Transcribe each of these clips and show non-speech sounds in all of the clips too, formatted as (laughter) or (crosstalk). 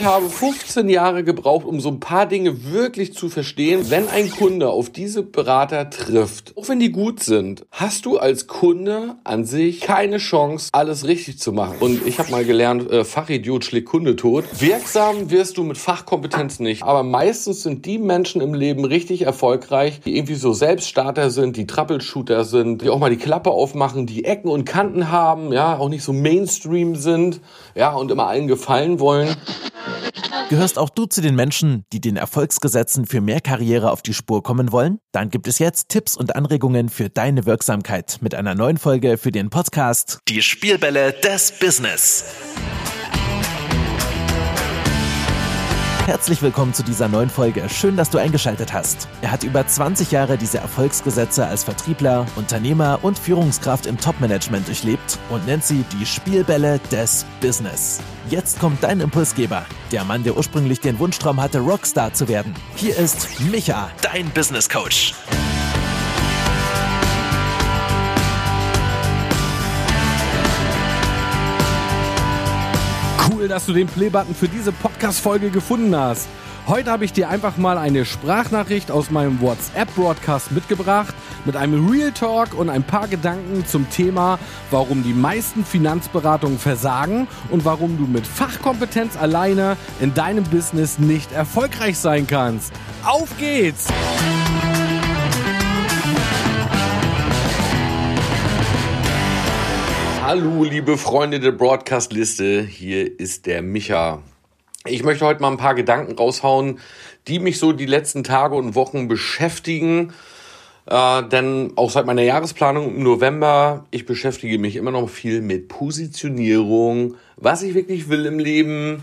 Ich habe 15 Jahre gebraucht, um so ein paar Dinge wirklich zu verstehen. Wenn ein Kunde auf diese Berater trifft, auch wenn die gut sind, hast du als Kunde an sich keine Chance, alles richtig zu machen. Und ich habe mal gelernt, äh, Fachidiot schlägt Kunde tot. Wirksam wirst du mit Fachkompetenz nicht. Aber meistens sind die Menschen im Leben richtig erfolgreich, die irgendwie so Selbststarter sind, die Troubleshooter sind, die auch mal die Klappe aufmachen, die Ecken und Kanten haben, ja, auch nicht so Mainstream sind, ja, und immer allen gefallen wollen. Gehörst auch du zu den Menschen, die den Erfolgsgesetzen für mehr Karriere auf die Spur kommen wollen? Dann gibt es jetzt Tipps und Anregungen für deine Wirksamkeit mit einer neuen Folge für den Podcast Die Spielbälle des Business. Herzlich willkommen zu dieser neuen Folge. Schön, dass du eingeschaltet hast. Er hat über 20 Jahre diese Erfolgsgesetze als Vertriebler, Unternehmer und Führungskraft im Topmanagement durchlebt und nennt sie die Spielbälle des Business. Jetzt kommt dein Impulsgeber, der Mann, der ursprünglich den Wunschtraum hatte, Rockstar zu werden. Hier ist Micha, dein Business Coach. Cool, dass du den Playbutton für diese Podcast-Folge gefunden hast. Heute habe ich dir einfach mal eine Sprachnachricht aus meinem WhatsApp-Broadcast mitgebracht mit einem Real Talk und ein paar Gedanken zum Thema, warum die meisten Finanzberatungen versagen und warum du mit Fachkompetenz alleine in deinem Business nicht erfolgreich sein kannst. Auf geht's! Hallo, liebe Freunde der Broadcast-Liste, hier ist der Micha. Ich möchte heute mal ein paar Gedanken raushauen, die mich so die letzten Tage und Wochen beschäftigen. Äh, denn auch seit meiner Jahresplanung im November, ich beschäftige mich immer noch viel mit Positionierung, was ich wirklich will im Leben.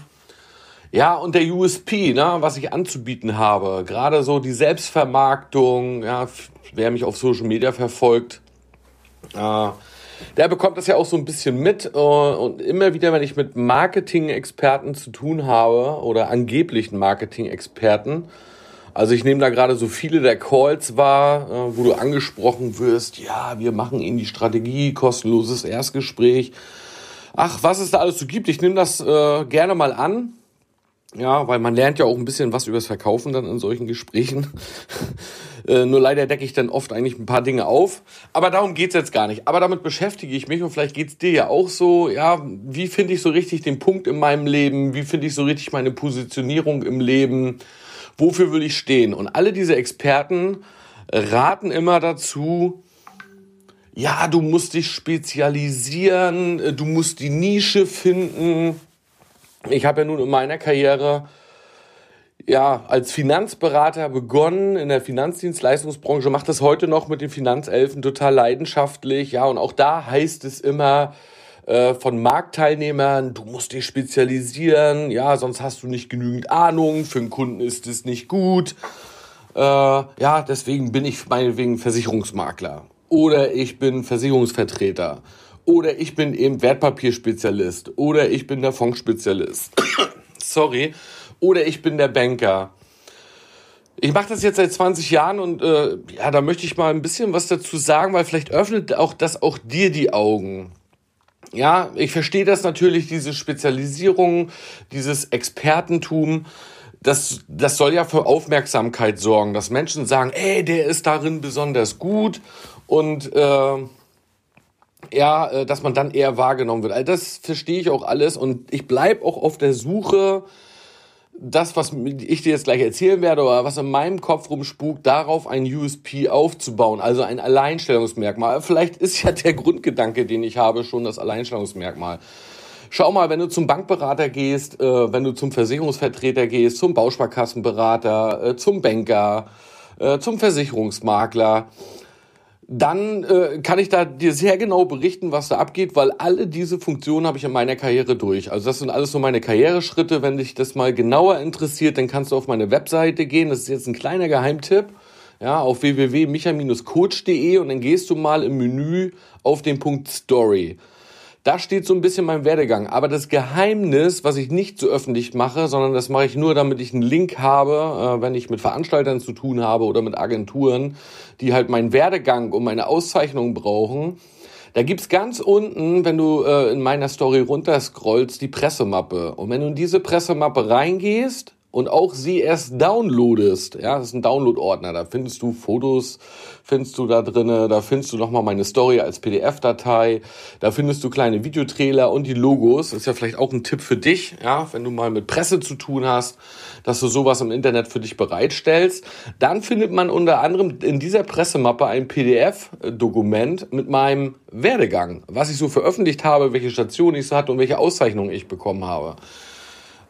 Ja, und der USP, ne, was ich anzubieten habe. Gerade so die Selbstvermarktung, ja, wer mich auf Social Media verfolgt, äh, der bekommt das ja auch so ein bisschen mit. Äh, und immer wieder, wenn ich mit Marketing-Experten zu tun habe oder angeblichen Marketing-Experten, also ich nehme da gerade so viele der Calls wahr, äh, wo du angesprochen wirst, ja, wir machen Ihnen die Strategie, kostenloses Erstgespräch. Ach, was es da alles so gibt, ich nehme das äh, gerne mal an. Ja, weil man lernt ja auch ein bisschen was übers Verkaufen dann in solchen Gesprächen. Äh, nur leider decke ich dann oft eigentlich ein paar Dinge auf. Aber darum geht's jetzt gar nicht. Aber damit beschäftige ich mich und vielleicht geht's dir ja auch so. Ja, wie finde ich so richtig den Punkt in meinem Leben? Wie finde ich so richtig meine Positionierung im Leben? Wofür will ich stehen? Und alle diese Experten raten immer dazu, ja, du musst dich spezialisieren, äh, du musst die Nische finden. Ich habe ja nun in meiner Karriere ja, als Finanzberater begonnen in der Finanzdienstleistungsbranche, macht das heute noch mit den Finanzelfen total leidenschaftlich. Ja, und auch da heißt es immer äh, von Marktteilnehmern, du musst dich spezialisieren, ja, sonst hast du nicht genügend Ahnung, für den Kunden ist es nicht gut. Äh, ja, deswegen bin ich meinetwegen Versicherungsmakler. Oder ich bin Versicherungsvertreter. Oder ich bin eben Wertpapierspezialist. Oder ich bin der Fondsspezialist. (coughs) Sorry oder ich bin der Banker. Ich mache das jetzt seit 20 Jahren und äh, ja, da möchte ich mal ein bisschen was dazu sagen, weil vielleicht öffnet auch das auch dir die Augen. Ja, ich verstehe das natürlich, diese Spezialisierung, dieses Expertentum. Das, das soll ja für Aufmerksamkeit sorgen, dass Menschen sagen, ey, der ist darin besonders gut und äh, ja, äh, dass man dann eher wahrgenommen wird. Also das verstehe ich auch alles und ich bleib auch auf der Suche das, was ich dir jetzt gleich erzählen werde oder was in meinem Kopf rumspukt, darauf ein USP aufzubauen, also ein Alleinstellungsmerkmal. Vielleicht ist ja der Grundgedanke, den ich habe, schon das Alleinstellungsmerkmal. Schau mal, wenn du zum Bankberater gehst, äh, wenn du zum Versicherungsvertreter gehst, zum Bausparkassenberater, äh, zum Banker, äh, zum Versicherungsmakler, dann äh, kann ich da dir sehr genau berichten, was da abgeht, weil alle diese Funktionen habe ich in meiner Karriere durch. Also das sind alles so meine Karriereschritte. Wenn dich das mal genauer interessiert, dann kannst du auf meine Webseite gehen. Das ist jetzt ein kleiner Geheimtipp. Ja, auf www.micha-coach.de und dann gehst du mal im Menü auf den Punkt Story. Da steht so ein bisschen mein Werdegang. Aber das Geheimnis, was ich nicht so öffentlich mache, sondern das mache ich nur, damit ich einen Link habe, äh, wenn ich mit Veranstaltern zu tun habe oder mit Agenturen, die halt meinen Werdegang und meine Auszeichnung brauchen. Da gibt's ganz unten, wenn du äh, in meiner Story runterscrollst, die Pressemappe. Und wenn du in diese Pressemappe reingehst, und auch sie erst downloadest, ja, das ist ein Download-Ordner, da findest du Fotos, findest du da drinne, da findest du nochmal meine Story als PDF-Datei, da findest du kleine Videotrailer und die Logos, das ist ja vielleicht auch ein Tipp für dich, ja, wenn du mal mit Presse zu tun hast, dass du sowas im Internet für dich bereitstellst. Dann findet man unter anderem in dieser Pressemappe ein PDF-Dokument mit meinem Werdegang, was ich so veröffentlicht habe, welche Station ich so hatte und welche Auszeichnungen ich bekommen habe.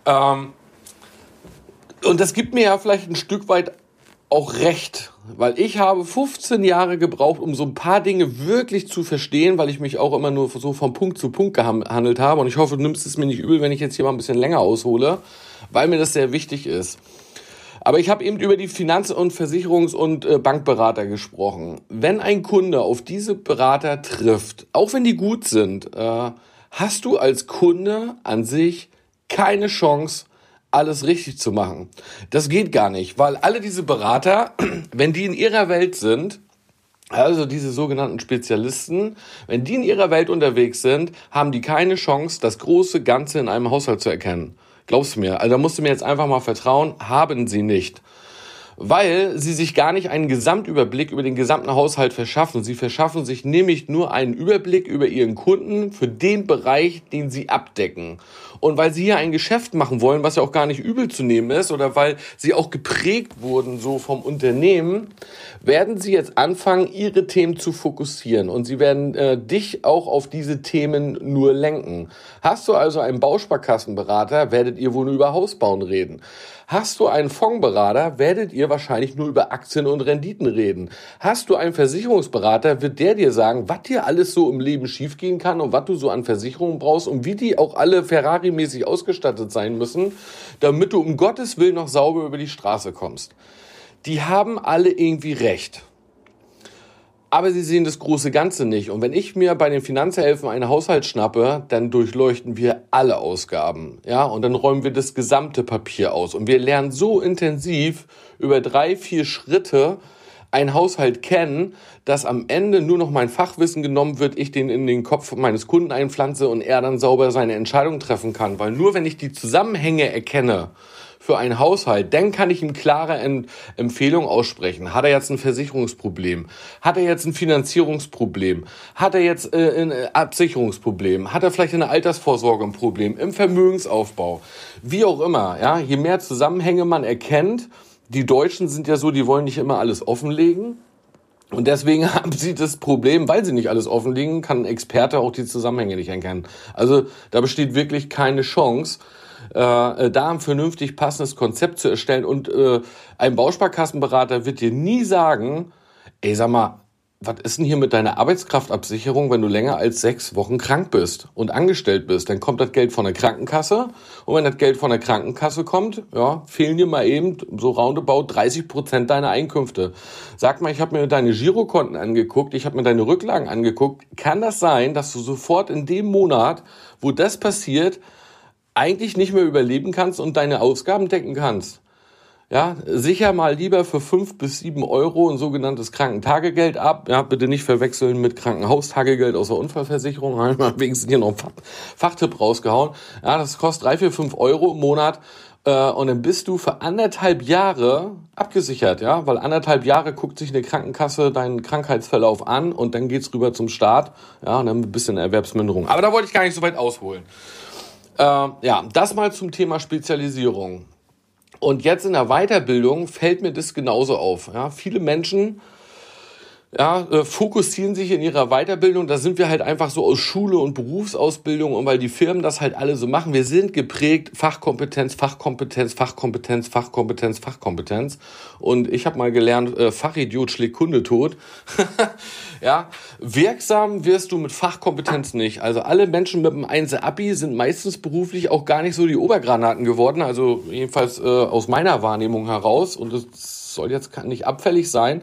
Ähm, und das gibt mir ja vielleicht ein Stück weit auch recht, weil ich habe 15 Jahre gebraucht, um so ein paar Dinge wirklich zu verstehen, weil ich mich auch immer nur so von Punkt zu Punkt gehandelt habe. Und ich hoffe, du nimmst es mir nicht übel, wenn ich jetzt hier mal ein bisschen länger aushole, weil mir das sehr wichtig ist. Aber ich habe eben über die Finanz- und Versicherungs- und äh, Bankberater gesprochen. Wenn ein Kunde auf diese Berater trifft, auch wenn die gut sind, äh, hast du als Kunde an sich keine Chance, alles richtig zu machen. Das geht gar nicht, weil alle diese Berater, (clears throat) wenn die in ihrer Welt sind, also diese sogenannten Spezialisten, wenn die in ihrer Welt unterwegs sind, haben die keine Chance, das große Ganze in einem Haushalt zu erkennen. Glaubst du mir? Also da musst du mir jetzt einfach mal vertrauen, haben sie nicht weil sie sich gar nicht einen Gesamtüberblick über den gesamten Haushalt verschaffen. Sie verschaffen sich nämlich nur einen Überblick über ihren Kunden für den Bereich, den sie abdecken. Und weil sie hier ein Geschäft machen wollen, was ja auch gar nicht übel zu nehmen ist, oder weil sie auch geprägt wurden so vom Unternehmen, werden sie jetzt anfangen, ihre Themen zu fokussieren. Und sie werden äh, dich auch auf diese Themen nur lenken. Hast du also einen Bausparkassenberater, werdet ihr wohl nur über Hausbauen reden. Hast du einen Fondsberater, werdet ihr wahrscheinlich nur über Aktien und Renditen reden. Hast du einen Versicherungsberater, wird der dir sagen, was dir alles so im Leben schiefgehen kann und was du so an Versicherungen brauchst und wie die auch alle Ferrari-mäßig ausgestattet sein müssen, damit du um Gottes Willen noch sauber über die Straße kommst. Die haben alle irgendwie recht aber sie sehen das große Ganze nicht. Und wenn ich mir bei den Finanzhelfen einen Haushalt schnappe, dann durchleuchten wir alle Ausgaben. Ja, und dann räumen wir das gesamte Papier aus. Und wir lernen so intensiv über drei, vier Schritte einen Haushalt kennen, dass am Ende nur noch mein Fachwissen genommen wird, ich den in den Kopf meines Kunden einpflanze und er dann sauber seine Entscheidung treffen kann. Weil nur wenn ich die Zusammenhänge erkenne, für einen Haushalt, dann kann ich ihm klare Em Empfehlungen aussprechen. Hat er jetzt ein Versicherungsproblem? Hat er jetzt ein Finanzierungsproblem? Hat er jetzt äh, ein äh, Absicherungsproblem? Hat er vielleicht eine Altersvorsorge ein Problem? Im Vermögensaufbau? Wie auch immer, ja, je mehr Zusammenhänge man erkennt, die Deutschen sind ja so, die wollen nicht immer alles offenlegen. Und deswegen (laughs) haben sie das Problem, weil sie nicht alles offenlegen, kann ein Experte auch die Zusammenhänge nicht erkennen. Also da besteht wirklich keine Chance. Äh, äh, da ein vernünftig passendes Konzept zu erstellen. Und äh, ein Bausparkassenberater wird dir nie sagen, ey, sag mal, was ist denn hier mit deiner Arbeitskraftabsicherung, wenn du länger als sechs Wochen krank bist und angestellt bist? Dann kommt das Geld von der Krankenkasse. Und wenn das Geld von der Krankenkasse kommt, ja, fehlen dir mal eben so roundabout 30 Prozent deiner Einkünfte. Sag mal, ich habe mir deine Girokonten angeguckt, ich habe mir deine Rücklagen angeguckt. Kann das sein, dass du sofort in dem Monat, wo das passiert, eigentlich nicht mehr überleben kannst und deine Ausgaben decken kannst. Ja, sicher mal lieber für fünf bis sieben Euro ein sogenanntes Krankentagegeld ab. Ja, bitte nicht verwechseln mit Krankenhaustagegeld aus der Unfallversicherung. (laughs) Einmal wenigstens hier noch einen Fachtipp rausgehauen. Ja, das kostet drei, vier, fünf Euro im Monat. Äh, und dann bist du für anderthalb Jahre abgesichert, ja, weil anderthalb Jahre guckt sich eine Krankenkasse deinen Krankheitsverlauf an und dann geht's rüber zum Staat, ja, und dann ein bisschen Erwerbsminderung. Aber da wollte ich gar nicht so weit ausholen. Äh, ja, das mal zum Thema Spezialisierung. Und jetzt in der Weiterbildung fällt mir das genauso auf. Ja, viele Menschen ja, äh, fokussieren sich in ihrer Weiterbildung. Da sind wir halt einfach so aus Schule und Berufsausbildung und weil die Firmen das halt alle so machen. Wir sind geprägt Fachkompetenz, Fachkompetenz, Fachkompetenz, Fachkompetenz, Fachkompetenz. Und ich habe mal gelernt, äh, Fachidiot schlägt Kunde tot. (laughs) ja, wirksam wirst du mit Fachkompetenz nicht. Also alle Menschen mit einem 1 Abi sind meistens beruflich auch gar nicht so die Obergranaten geworden. Also jedenfalls äh, aus meiner Wahrnehmung heraus. Und es soll jetzt nicht abfällig sein.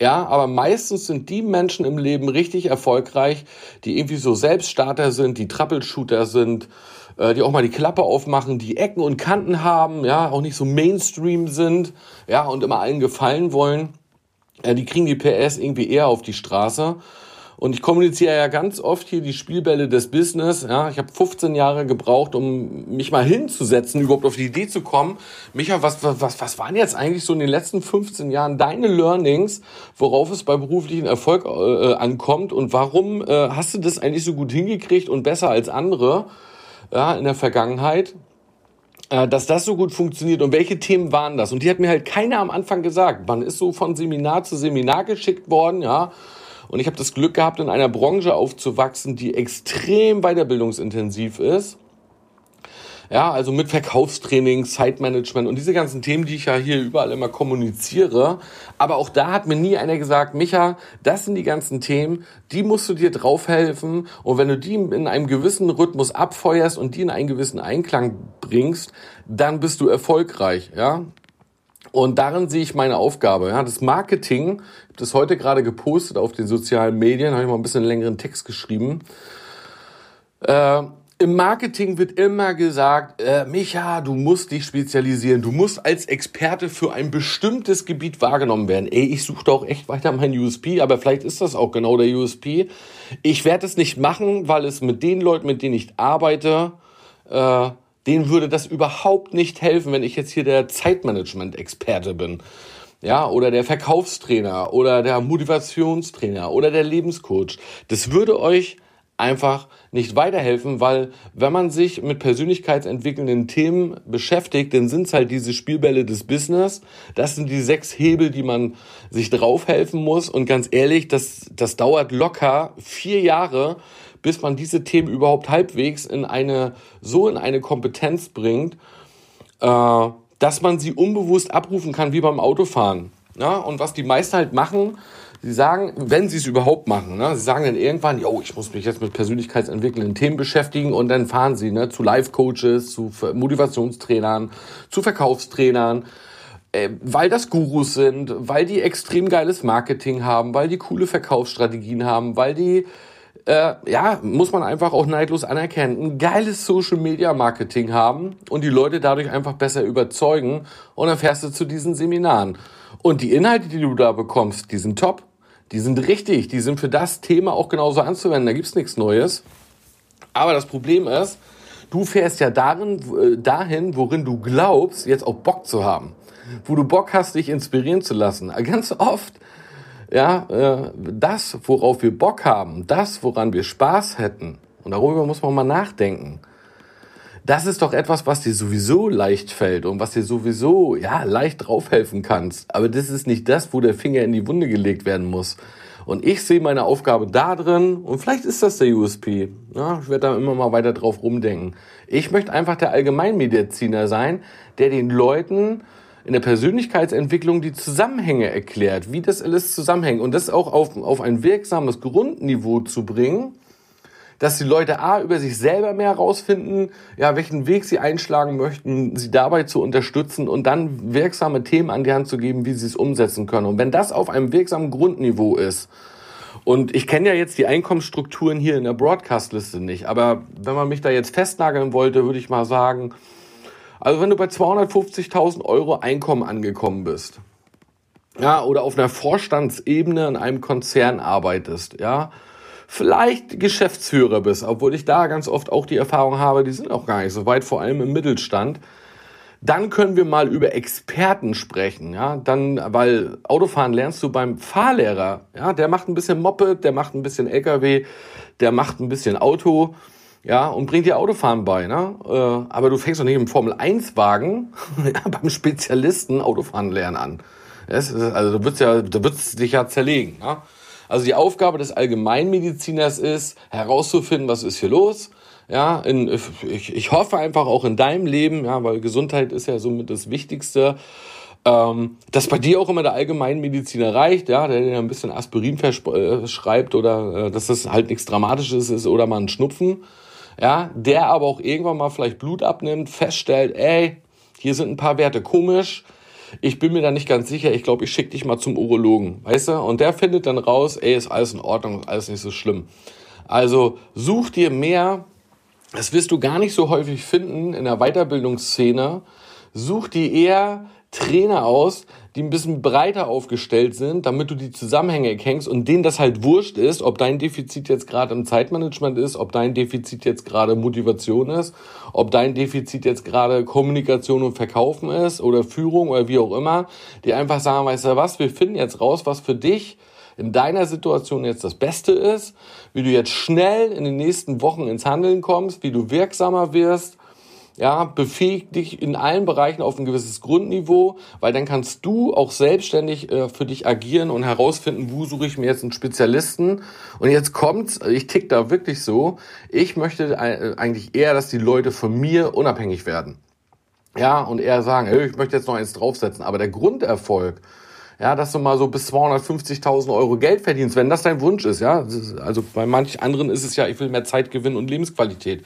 Ja, aber meistens sind die Menschen im Leben richtig erfolgreich, die irgendwie so Selbststarter sind, die Troubleshooter sind, äh, die auch mal die Klappe aufmachen, die Ecken und Kanten haben, ja, auch nicht so Mainstream sind, ja, und immer allen gefallen wollen. Die kriegen die PS irgendwie eher auf die Straße. Und ich kommuniziere ja ganz oft hier die Spielbälle des Business. Ja, ich habe 15 Jahre gebraucht, um mich mal hinzusetzen, überhaupt auf die Idee zu kommen. Micha, was, was, was waren jetzt eigentlich so in den letzten 15 Jahren deine Learnings, worauf es bei beruflichen Erfolg äh, ankommt und warum äh, hast du das eigentlich so gut hingekriegt und besser als andere ja, in der Vergangenheit? Äh, dass das so gut funktioniert und welche Themen waren das? Und die hat mir halt keiner am Anfang gesagt. Man ist so von Seminar zu Seminar geschickt worden, ja. Und ich habe das Glück gehabt, in einer Branche aufzuwachsen, die extrem weiterbildungsintensiv ist. Ja, also mit Verkaufstraining, Zeitmanagement und diese ganzen Themen, die ich ja hier überall immer kommuniziere. Aber auch da hat mir nie einer gesagt, Micha, das sind die ganzen Themen, die musst du dir draufhelfen. Und wenn du die in einem gewissen Rhythmus abfeuerst und die in einen gewissen Einklang bringst, dann bist du erfolgreich, ja. Und darin sehe ich meine Aufgabe. Ja, das Marketing, ich habe das heute gerade gepostet auf den sozialen Medien, habe ich mal ein bisschen längeren Text geschrieben. Äh, Im Marketing wird immer gesagt, äh, Micha, du musst dich spezialisieren, du musst als Experte für ein bestimmtes Gebiet wahrgenommen werden. Ey, ich suche doch echt weiter mein USP, aber vielleicht ist das auch genau der USP. Ich werde es nicht machen, weil es mit den Leuten, mit denen ich arbeite, äh, denen würde das überhaupt nicht helfen, wenn ich jetzt hier der Zeitmanagement-Experte bin. Ja, oder der Verkaufstrainer oder der Motivationstrainer oder der Lebenscoach. Das würde euch einfach nicht weiterhelfen, weil wenn man sich mit persönlichkeitsentwickelnden Themen beschäftigt, dann sind es halt diese Spielbälle des Business. Das sind die sechs Hebel, die man sich draufhelfen muss. Und ganz ehrlich, das, das dauert locker vier Jahre, bis man diese Themen überhaupt halbwegs in eine, so in eine Kompetenz bringt, äh, dass man sie unbewusst abrufen kann, wie beim Autofahren. Ja? Und was die meisten halt machen, sie sagen, wenn sie es überhaupt machen, ne, sie sagen dann irgendwann, yo, ich muss mich jetzt mit persönlichkeitsentwickelnden Themen beschäftigen und dann fahren sie ne, zu Life-Coaches, zu Motivationstrainern, zu Verkaufstrainern, äh, weil das Gurus sind, weil die extrem geiles Marketing haben, weil die coole Verkaufsstrategien haben, weil die äh, ja, muss man einfach auch neidlos anerkennen, ein geiles Social Media Marketing haben und die Leute dadurch einfach besser überzeugen und dann fährst du zu diesen Seminaren. Und die Inhalte, die du da bekommst, die sind top, die sind richtig, die sind für das Thema auch genauso anzuwenden, da gibt's nichts Neues. Aber das Problem ist, du fährst ja darin, äh, dahin, worin du glaubst, jetzt auch Bock zu haben. Wo du Bock hast, dich inspirieren zu lassen. Ganz oft ja, äh, das, worauf wir Bock haben, das, woran wir Spaß hätten, und darüber muss man mal nachdenken. Das ist doch etwas, was dir sowieso leicht fällt und was dir sowieso, ja, leicht draufhelfen kannst. Aber das ist nicht das, wo der Finger in die Wunde gelegt werden muss. Und ich sehe meine Aufgabe da drin und vielleicht ist das der USP. Ja, ich werde da immer mal weiter drauf rumdenken. Ich möchte einfach der Allgemeinmediziner sein, der den Leuten in der Persönlichkeitsentwicklung die Zusammenhänge erklärt, wie das alles zusammenhängt und das auch auf, auf ein wirksames Grundniveau zu bringen, dass die Leute A, über sich selber mehr herausfinden, ja, welchen Weg sie einschlagen möchten, sie dabei zu unterstützen und dann wirksame Themen an die Hand zu geben, wie sie es umsetzen können. Und wenn das auf einem wirksamen Grundniveau ist, und ich kenne ja jetzt die Einkommensstrukturen hier in der Broadcast-Liste nicht, aber wenn man mich da jetzt festnageln wollte, würde ich mal sagen, also wenn du bei 250.000 Euro Einkommen angekommen bist, ja, oder auf einer Vorstandsebene in einem Konzern arbeitest, ja, vielleicht Geschäftsführer bist, obwohl ich da ganz oft auch die Erfahrung habe, die sind auch gar nicht so weit, vor allem im Mittelstand, dann können wir mal über Experten sprechen, ja, dann, weil Autofahren lernst du beim Fahrlehrer, ja, der macht ein bisschen Moped, der macht ein bisschen LKW, der macht ein bisschen Auto, ja, und bringt dir Autofahren bei, ne? Äh, aber du fängst doch nicht im Formel-1-Wagen (laughs) ja, beim Spezialisten Autofahren lernen an. Das, also du wirst ja, du wirst dich ja zerlegen. Ne? Also die Aufgabe des Allgemeinmediziners ist, herauszufinden, was ist hier los. Ja, in, ich, ich hoffe einfach auch in deinem Leben, ja, weil Gesundheit ist ja somit das Wichtigste, ähm, dass bei dir auch immer der Allgemeinmediziner reicht, ja, der dir ein bisschen Aspirin verschreibt äh, oder äh, dass das halt nichts Dramatisches ist oder mal ein Schnupfen ja, der aber auch irgendwann mal vielleicht Blut abnimmt, feststellt, ey, hier sind ein paar Werte komisch, ich bin mir da nicht ganz sicher, ich glaube, ich schicke dich mal zum Urologen, weißt du? Und der findet dann raus, ey, ist alles in Ordnung, ist alles nicht so schlimm. Also such dir mehr, das wirst du gar nicht so häufig finden in der Weiterbildungsszene, such dir eher Trainer aus, die ein bisschen breiter aufgestellt sind, damit du die Zusammenhänge erkennst und denen das halt wurscht ist, ob dein Defizit jetzt gerade im Zeitmanagement ist, ob dein Defizit jetzt gerade Motivation ist, ob dein Defizit jetzt gerade Kommunikation und Verkaufen ist oder Führung oder wie auch immer, die einfach sagen, weißt du was, wir finden jetzt raus, was für dich in deiner Situation jetzt das Beste ist, wie du jetzt schnell in den nächsten Wochen ins Handeln kommst, wie du wirksamer wirst, ja, befähigt dich in allen Bereichen auf ein gewisses Grundniveau, weil dann kannst du auch selbstständig äh, für dich agieren und herausfinden, wo suche ich mir jetzt einen Spezialisten. Und jetzt kommt's, ich tick da wirklich so, ich möchte äh, eigentlich eher, dass die Leute von mir unabhängig werden. Ja, und eher sagen, hey, ich möchte jetzt noch eins draufsetzen. Aber der Grunderfolg, ja, dass du mal so bis 250.000 Euro Geld verdienst, wenn das dein Wunsch ist, ja. Also bei manch anderen ist es ja, ich will mehr Zeit gewinnen und Lebensqualität.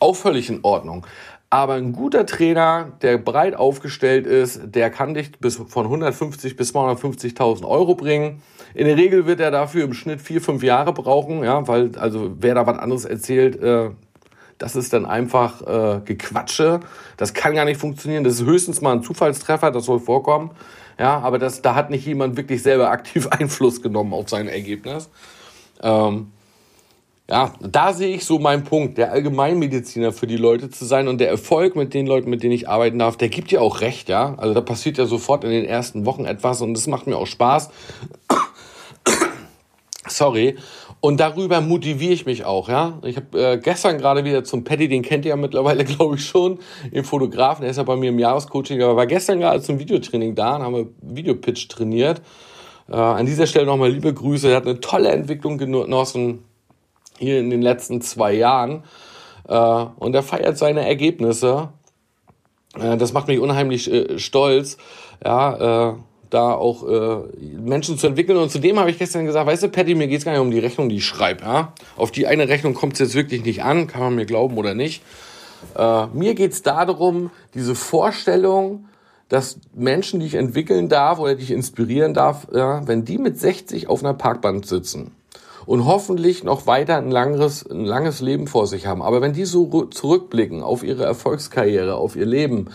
Auch völlig in Ordnung. Aber ein guter Trainer, der breit aufgestellt ist, der kann dich bis von 150 bis 250.000 Euro bringen. In der Regel wird er dafür im Schnitt vier, fünf Jahre brauchen, ja, weil also wer da was anderes erzählt, äh, das ist dann einfach äh, Gequatsche. Das kann gar nicht funktionieren. Das ist höchstens mal ein Zufallstreffer, das soll vorkommen. Ja, aber das, da hat nicht jemand wirklich selber aktiv (laughs) Einfluss genommen auf sein Ergebnis. Ähm, ja, da sehe ich so meinen Punkt, der Allgemeinmediziner für die Leute zu sein und der Erfolg mit den Leuten, mit denen ich arbeiten darf, der gibt ja auch recht, ja. Also da passiert ja sofort in den ersten Wochen etwas und das macht mir auch Spaß. (coughs) Sorry. Und darüber motiviere ich mich auch, ja. Ich habe äh, gestern gerade wieder zum Paddy, den kennt ihr ja mittlerweile, (laughs) glaube ich, schon, den Fotografen, der ist ja bei mir im Jahrescoaching, aber war gestern gerade zum Videotraining da und haben wir Videopitch trainiert. Äh, an dieser Stelle nochmal liebe Grüße, er hat eine tolle Entwicklung genossen hier in den letzten zwei Jahren. Äh, und er feiert seine Ergebnisse. Äh, das macht mich unheimlich äh, stolz, ja, äh, da auch äh, Menschen zu entwickeln. Und zudem habe ich gestern gesagt, weißt du, Patty, mir geht es gar nicht um die Rechnung, die ich schreibe. Ja? Auf die eine Rechnung kommt es jetzt wirklich nicht an, kann man mir glauben oder nicht. Äh, mir geht es darum, diese Vorstellung, dass Menschen, die ich entwickeln darf oder die ich inspirieren darf, ja, wenn die mit 60 auf einer Parkbank sitzen, und hoffentlich noch weiter ein langes, ein langes Leben vor sich haben. Aber wenn die so zurückblicken auf ihre Erfolgskarriere, auf ihr Leben,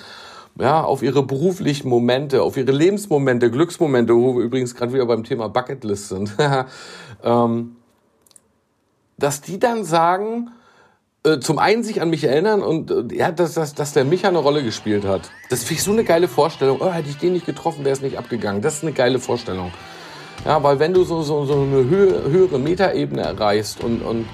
ja, auf ihre beruflichen Momente, auf ihre Lebensmomente, Glücksmomente, wo wir übrigens gerade wieder beim Thema Bucketlist sind, (laughs) ähm, dass die dann sagen, äh, zum einen sich an mich erinnern und äh, ja, dass, dass, dass der Micha eine Rolle gespielt hat. Das finde ich so eine geile Vorstellung. Oh, hätte ich den nicht getroffen, wäre es nicht abgegangen. Das ist eine geile Vorstellung. Ja, weil wenn du so, so, so eine Höhe, höhere Metaebene erreichst und, und,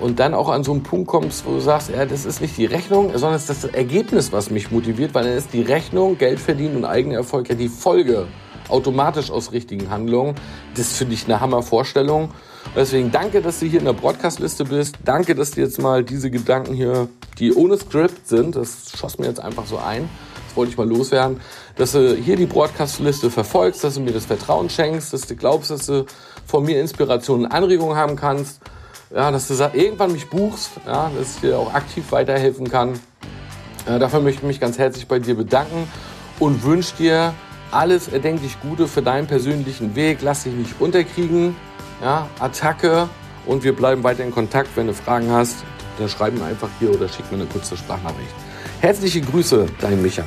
und dann auch an so einen Punkt kommst, wo du sagst, ja, das ist nicht die Rechnung, sondern es ist das Ergebnis, was mich motiviert, weil dann ist die Rechnung, Geld verdienen und eigener Erfolg ja die Folge automatisch aus richtigen Handlungen. Das finde ich eine Hammervorstellung. Deswegen danke, dass du hier in der Broadcast-Liste bist. Danke, dass du jetzt mal diese Gedanken hier, die ohne Skript sind, das schoss mir jetzt einfach so ein, wollte ich mal loswerden, dass du hier die Broadcast-Liste verfolgst, dass du mir das Vertrauen schenkst, dass du glaubst, dass du von mir Inspirationen und Anregungen haben kannst, ja, dass du irgendwann mich buchst, ja, dass ich dir auch aktiv weiterhelfen kann. Ja, dafür möchte ich mich ganz herzlich bei dir bedanken und wünsche dir alles erdenklich Gute für deinen persönlichen Weg. Lass dich nicht unterkriegen. Ja, Attacke und wir bleiben weiter in Kontakt. Wenn du Fragen hast, dann schreib mir einfach hier oder schick mir eine kurze Sprachnachricht. Herzliche Grüße, dein Micha.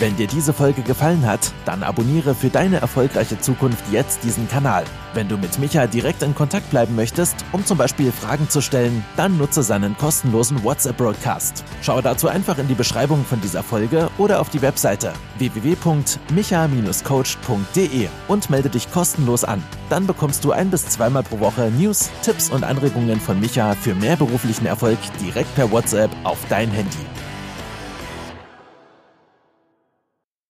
Wenn dir diese Folge gefallen hat, dann abonniere für deine erfolgreiche Zukunft jetzt diesen Kanal. Wenn du mit Micha direkt in Kontakt bleiben möchtest, um zum Beispiel Fragen zu stellen, dann nutze seinen kostenlosen WhatsApp-Broadcast. Schau dazu einfach in die Beschreibung von dieser Folge oder auf die Webseite www.micha-coach.de und melde dich kostenlos an. Dann bekommst du ein bis zweimal pro Woche News, Tipps und Anregungen von Micha für mehr beruflichen Erfolg direkt per WhatsApp auf dein Handy.